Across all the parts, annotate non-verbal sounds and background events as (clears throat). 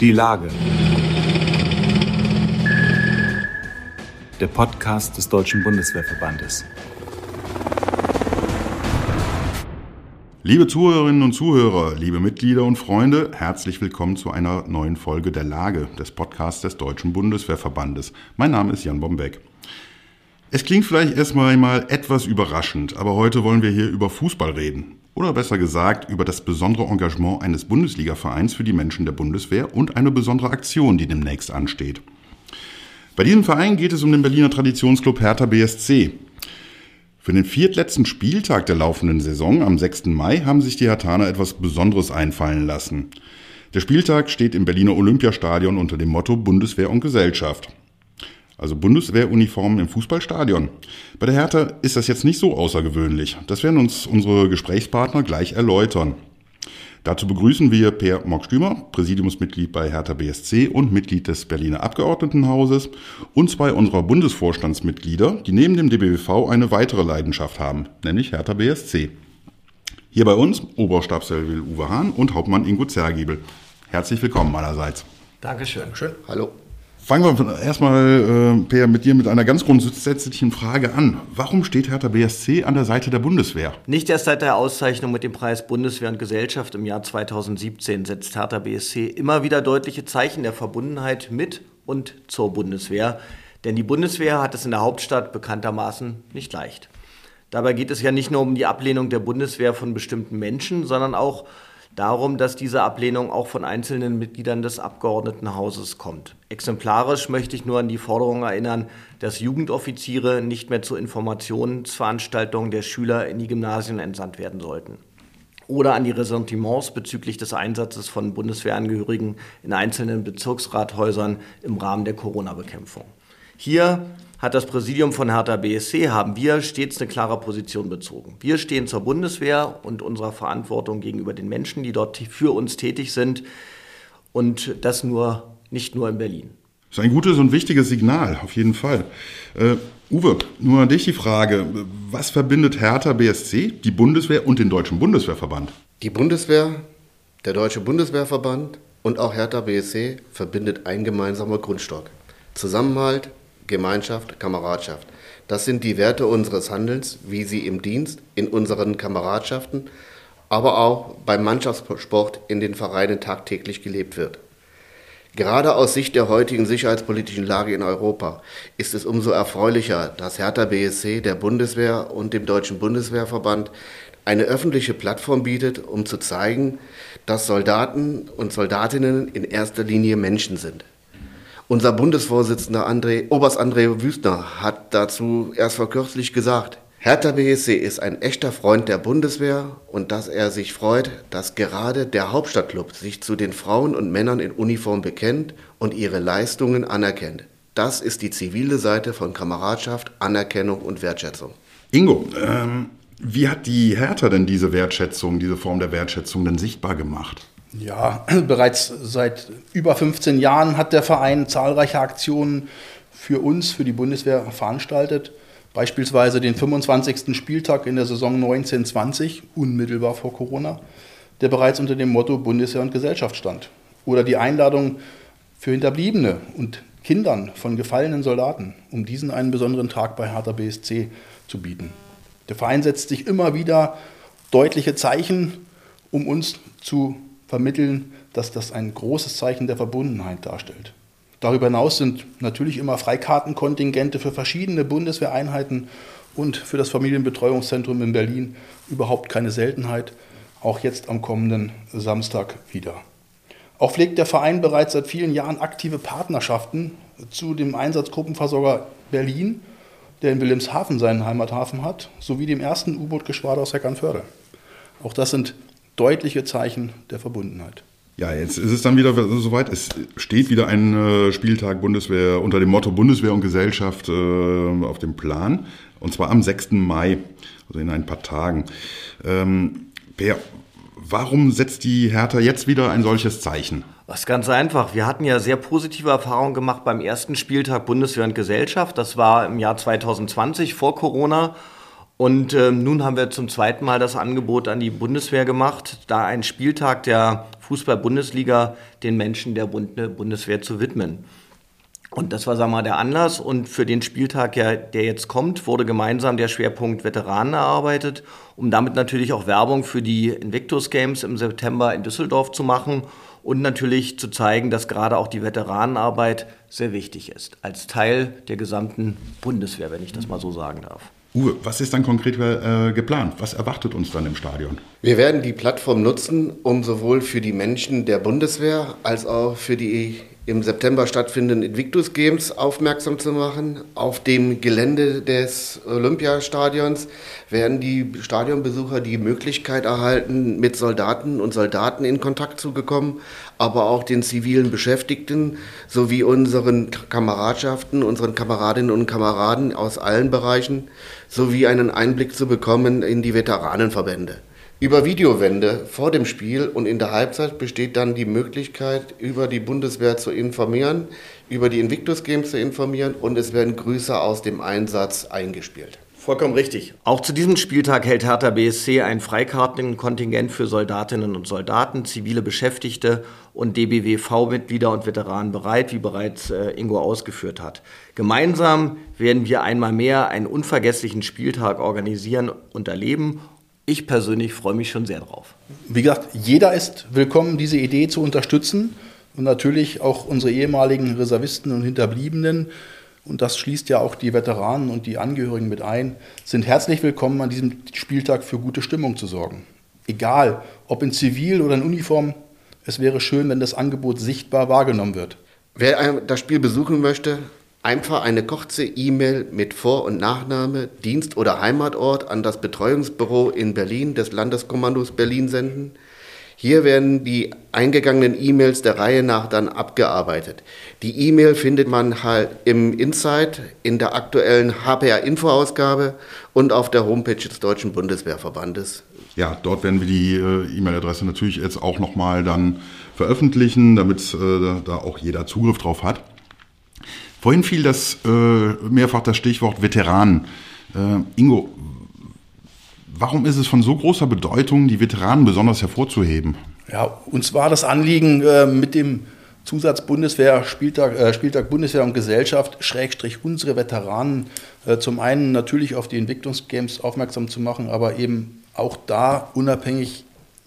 Die Lage. Der Podcast des Deutschen Bundeswehrverbandes. Liebe Zuhörerinnen und Zuhörer, liebe Mitglieder und Freunde, herzlich willkommen zu einer neuen Folge der Lage des Podcasts des Deutschen Bundeswehrverbandes. Mein Name ist Jan Bombeck. Es klingt vielleicht erstmal mal etwas überraschend, aber heute wollen wir hier über Fußball reden. Oder besser gesagt, über das besondere Engagement eines Bundesligavereins für die Menschen der Bundeswehr und eine besondere Aktion, die demnächst ansteht. Bei diesem Verein geht es um den Berliner Traditionsclub Hertha BSC. Für den viertletzten Spieltag der laufenden Saison am 6. Mai haben sich die Hertaner etwas Besonderes einfallen lassen. Der Spieltag steht im Berliner Olympiastadion unter dem Motto Bundeswehr und Gesellschaft also Bundeswehruniformen im Fußballstadion. Bei der Hertha ist das jetzt nicht so außergewöhnlich. Das werden uns unsere Gesprächspartner gleich erläutern. Dazu begrüßen wir Per Mock-Stümer, Präsidiumsmitglied bei Hertha BSC und Mitglied des Berliner Abgeordnetenhauses und zwei unserer Bundesvorstandsmitglieder, die neben dem DBWV eine weitere Leidenschaft haben, nämlich Hertha BSC. Hier bei uns Oberstabsfeldwebel Uwe Hahn und Hauptmann Ingo Zergiebel. Herzlich willkommen meinerseits. Dankeschön. Schön. Hallo. Fangen wir erstmal, äh, Per, mit dir mit einer ganz grundsätzlichen Frage an. Warum steht Hertha BSC an der Seite der Bundeswehr? Nicht erst seit der Auszeichnung mit dem Preis Bundeswehr und Gesellschaft im Jahr 2017 setzt Hertha BSC immer wieder deutliche Zeichen der Verbundenheit mit und zur Bundeswehr. Denn die Bundeswehr hat es in der Hauptstadt bekanntermaßen nicht leicht. Dabei geht es ja nicht nur um die Ablehnung der Bundeswehr von bestimmten Menschen, sondern auch um darum, dass diese Ablehnung auch von einzelnen Mitgliedern des Abgeordnetenhauses kommt. Exemplarisch möchte ich nur an die Forderung erinnern, dass Jugendoffiziere nicht mehr zu Informationsveranstaltungen der Schüler in die Gymnasien entsandt werden sollten. Oder an die Ressentiments bezüglich des Einsatzes von Bundeswehrangehörigen in einzelnen Bezirksrathäusern im Rahmen der Corona-Bekämpfung. Hier hat das Präsidium von Hertha BSC, haben wir stets eine klare Position bezogen. Wir stehen zur Bundeswehr und unserer Verantwortung gegenüber den Menschen, die dort für uns tätig sind. Und das nur, nicht nur in Berlin. Das ist ein gutes und wichtiges Signal, auf jeden Fall. Uh, Uwe, nur an dich die Frage, was verbindet Hertha BSC, die Bundeswehr und den Deutschen Bundeswehrverband? Die Bundeswehr, der Deutsche Bundeswehrverband und auch Hertha BSC verbindet ein gemeinsamer Grundstock. Zusammenhalt, Gemeinschaft, Kameradschaft. Das sind die Werte unseres Handelns, wie sie im Dienst, in unseren Kameradschaften, aber auch beim Mannschaftssport in den Vereinen tagtäglich gelebt wird. Gerade aus Sicht der heutigen sicherheitspolitischen Lage in Europa ist es umso erfreulicher, dass Hertha BSC der Bundeswehr und dem Deutschen Bundeswehrverband eine öffentliche Plattform bietet, um zu zeigen, dass Soldaten und Soldatinnen in erster Linie Menschen sind. Unser Bundesvorsitzender André, Oberst André Wüstner hat dazu erst vor kürzlich gesagt, Hertha BSC ist ein echter Freund der Bundeswehr und dass er sich freut, dass gerade der Hauptstadtclub sich zu den Frauen und Männern in Uniform bekennt und ihre Leistungen anerkennt. Das ist die zivile Seite von Kameradschaft, Anerkennung und Wertschätzung. Ingo, ähm, wie hat die Hertha denn diese Wertschätzung, diese Form der Wertschätzung denn sichtbar gemacht? Ja, (clears throat) bereits seit über 15 Jahren hat der Verein zahlreiche Aktionen für uns, für die Bundeswehr veranstaltet. Beispielsweise den 25. Spieltag in der Saison 1920, unmittelbar vor Corona, der bereits unter dem Motto Bundeswehr und Gesellschaft stand. Oder die Einladung für Hinterbliebene und Kindern von gefallenen Soldaten, um diesen einen besonderen Tag bei Hertha BSC zu bieten. Der Verein setzt sich immer wieder deutliche Zeichen, um uns zu vermitteln, dass das ein großes Zeichen der Verbundenheit darstellt. Darüber hinaus sind natürlich immer Freikartenkontingente für verschiedene Bundeswehreinheiten und für das Familienbetreuungszentrum in Berlin überhaupt keine Seltenheit, auch jetzt am kommenden Samstag wieder. Auch pflegt der Verein bereits seit vielen Jahren aktive Partnerschaften zu dem Einsatzgruppenversorger Berlin, der in Wilhelmshaven seinen Heimathafen hat, sowie dem ersten U-Boot-Geschwader aus Heckernförde. Auch das sind deutliche Zeichen der Verbundenheit. Ja, jetzt ist es dann wieder soweit. Es steht wieder ein äh, Spieltag Bundeswehr unter dem Motto Bundeswehr und Gesellschaft äh, auf dem Plan. Und zwar am 6. Mai, also in ein paar Tagen. Ähm, per, warum setzt die Hertha jetzt wieder ein solches Zeichen? Das ist ganz einfach. Wir hatten ja sehr positive Erfahrungen gemacht beim ersten Spieltag Bundeswehr und Gesellschaft. Das war im Jahr 2020 vor Corona. Und ähm, nun haben wir zum zweiten Mal das Angebot an die Bundeswehr gemacht, da ein Spieltag der Fußball-Bundesliga den Menschen der Bundeswehr zu widmen. Und das war, sagen wir mal, der Anlass. Und für den Spieltag, der jetzt kommt, wurde gemeinsam der Schwerpunkt Veteranen erarbeitet, um damit natürlich auch Werbung für die Invictus Games im September in Düsseldorf zu machen und natürlich zu zeigen, dass gerade auch die Veteranenarbeit sehr wichtig ist, als Teil der gesamten Bundeswehr, wenn ich das mal so sagen darf. Uwe, was ist dann konkret äh, geplant? Was erwartet uns dann im Stadion? Wir werden die Plattform nutzen, um sowohl für die Menschen der Bundeswehr als auch für die im September stattfindenden Invictus Games aufmerksam zu machen. Auf dem Gelände des Olympiastadions werden die Stadionbesucher die Möglichkeit erhalten, mit Soldaten und Soldaten in Kontakt zu bekommen, aber auch den zivilen Beschäftigten sowie unseren Kameradschaften, unseren Kameradinnen und Kameraden aus allen Bereichen sowie einen Einblick zu bekommen in die Veteranenverbände. Über Videowände vor dem Spiel und in der Halbzeit besteht dann die Möglichkeit, über die Bundeswehr zu informieren, über die Invictus Games zu informieren und es werden Grüße aus dem Einsatz eingespielt. Vollkommen richtig. Auch zu diesem Spieltag hält Hertha BSC ein Freikartenkontingent für Soldatinnen und Soldaten, zivile Beschäftigte und DBWV-Mitglieder und Veteranen bereit, wie bereits äh, Ingo ausgeführt hat. Gemeinsam werden wir einmal mehr einen unvergesslichen Spieltag organisieren und erleben ich persönlich freue mich schon sehr drauf. Wie gesagt, jeder ist willkommen, diese Idee zu unterstützen und natürlich auch unsere ehemaligen Reservisten und Hinterbliebenen. Und das schließt ja auch die Veteranen und die Angehörigen mit ein, sind herzlich willkommen, an diesem Spieltag für gute Stimmung zu sorgen. Egal, ob in Zivil oder in Uniform, es wäre schön, wenn das Angebot sichtbar wahrgenommen wird. Wer das Spiel besuchen möchte, Einfach eine kurze E-Mail mit Vor- und Nachname, Dienst- oder Heimatort an das Betreuungsbüro in Berlin des Landeskommandos Berlin senden. Hier werden die eingegangenen E-Mails der Reihe nach dann abgearbeitet. Die E-Mail findet man halt im Insight, in der aktuellen HPR-Info-Ausgabe und auf der Homepage des Deutschen Bundeswehrverbandes. Ja, dort werden wir die äh, E-Mail-Adresse natürlich jetzt auch nochmal dann veröffentlichen, damit äh, da auch jeder Zugriff drauf hat. Vorhin fiel das äh, mehrfach das Stichwort Veteranen. Äh, Ingo, warum ist es von so großer Bedeutung, die Veteranen besonders hervorzuheben? Ja, uns war das Anliegen äh, mit dem Zusatz Bundeswehr, Spieltag, äh, Spieltag Bundeswehr und Gesellschaft, Schrägstrich unsere Veteranen, äh, zum einen natürlich auf die Entwicklungsgames aufmerksam zu machen, aber eben auch da unabhängig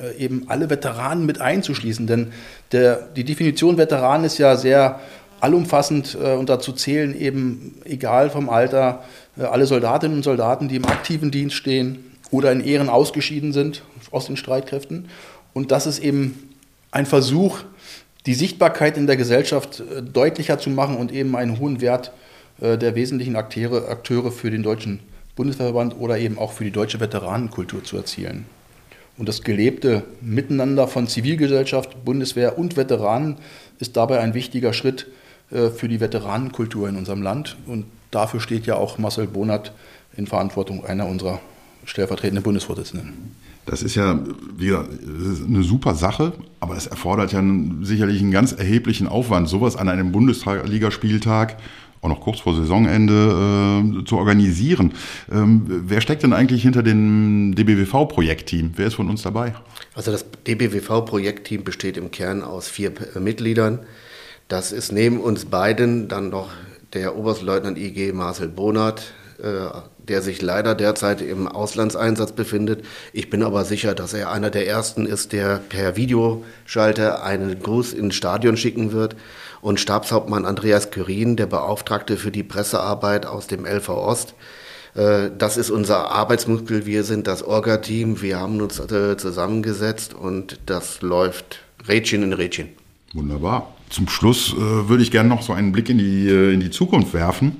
äh, eben alle Veteranen mit einzuschließen. Denn der, die Definition Veteran ist ja sehr allumfassend äh, und dazu zählen eben, egal vom Alter, äh, alle Soldatinnen und Soldaten, die im aktiven Dienst stehen oder in Ehren ausgeschieden sind aus den Streitkräften. Und das ist eben ein Versuch, die Sichtbarkeit in der Gesellschaft äh, deutlicher zu machen und eben einen hohen Wert äh, der wesentlichen Akteure, Akteure für den Deutschen Bundesverband oder eben auch für die deutsche Veteranenkultur zu erzielen. Und das gelebte Miteinander von Zivilgesellschaft, Bundeswehr und Veteranen ist dabei ein wichtiger Schritt für die Veteranenkultur in unserem Land. Und dafür steht ja auch Marcel Bonat in Verantwortung einer unserer stellvertretenden Bundesvorsitzenden. Das ist ja wieder eine super Sache, aber es erfordert ja sicherlich einen ganz erheblichen Aufwand, sowas an einem Bundesligaspieltag auch noch kurz vor Saisonende äh, zu organisieren. Ähm, wer steckt denn eigentlich hinter dem DBWV-Projektteam? Wer ist von uns dabei? Also das DBWV-Projektteam besteht im Kern aus vier Mitgliedern. Das ist neben uns beiden dann noch der Oberstleutnant IG Marcel Bonat, äh, der sich leider derzeit im Auslandseinsatz befindet. Ich bin aber sicher, dass er einer der ersten ist, der per Videoschalter einen Gruß ins Stadion schicken wird. Und Stabshauptmann Andreas Kyrin, der Beauftragte für die Pressearbeit aus dem LV Ost. Äh, das ist unser Arbeitsmuskel. Wir sind das Orga-Team. Wir haben uns äh, zusammengesetzt und das läuft Rädchen in Rädchen. Wunderbar. Zum Schluss äh, würde ich gerne noch so einen Blick in die, äh, in die Zukunft werfen.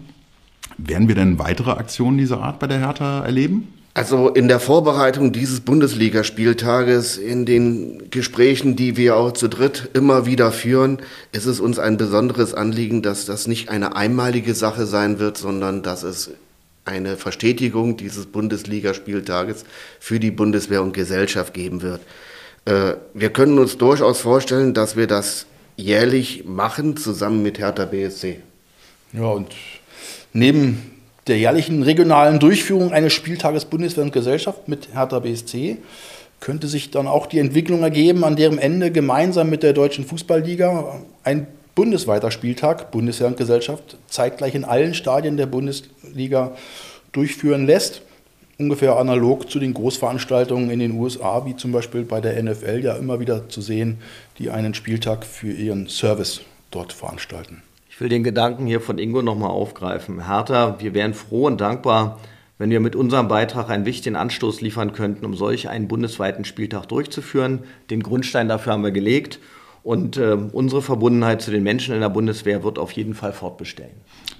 Werden wir denn weitere Aktionen dieser Art bei der Hertha erleben? Also in der Vorbereitung dieses Bundesligaspieltages, in den Gesprächen, die wir auch zu dritt immer wieder führen, ist es uns ein besonderes Anliegen, dass das nicht eine einmalige Sache sein wird, sondern dass es eine Verstetigung dieses Bundesligaspieltages für die Bundeswehr und Gesellschaft geben wird. Äh, wir können uns durchaus vorstellen, dass wir das jährlich machen, zusammen mit Hertha BSC. Ja, und neben der jährlichen regionalen Durchführung eines Spieltages Bundeswehr und Gesellschaft mit Hertha BSC könnte sich dann auch die Entwicklung ergeben, an deren Ende gemeinsam mit der Deutschen Fußballliga ein bundesweiter Spieltag Bundeswehr und Gesellschaft zeitgleich in allen Stadien der Bundesliga durchführen lässt. Ungefähr analog zu den Großveranstaltungen in den USA, wie zum Beispiel bei der NFL ja immer wieder zu sehen, die einen Spieltag für ihren Service dort veranstalten. Ich will den Gedanken hier von Ingo nochmal aufgreifen. Hertha, wir wären froh und dankbar, wenn wir mit unserem Beitrag einen wichtigen Anstoß liefern könnten, um solch einen bundesweiten Spieltag durchzuführen. Den Grundstein dafür haben wir gelegt und äh, unsere Verbundenheit zu den Menschen in der Bundeswehr wird auf jeden Fall fortbestellen.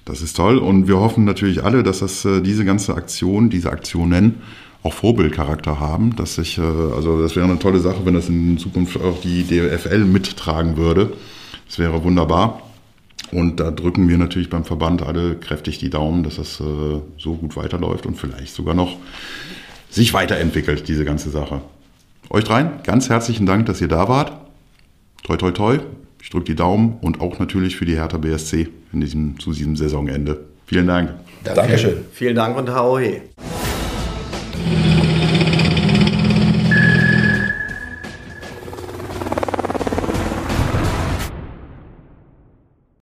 Das ist toll und wir hoffen natürlich alle, dass das, äh, diese ganze Aktion, diese Aktionen auch Vorbildcharakter haben, dass sich, äh, also das wäre eine tolle Sache, wenn das in Zukunft auch die DFL mittragen würde. Das wäre wunderbar. Und da drücken wir natürlich beim Verband alle kräftig die Daumen, dass das äh, so gut weiterläuft und vielleicht sogar noch sich weiterentwickelt, diese ganze Sache. Euch dreien, ganz herzlichen Dank, dass ihr da wart. Toi, toi, toi. Ich drücke die Daumen und auch natürlich für die Hertha BSC in diesem, zu diesem Saisonende. Vielen Dank. Dankeschön. Vielen Dank und Hauhe.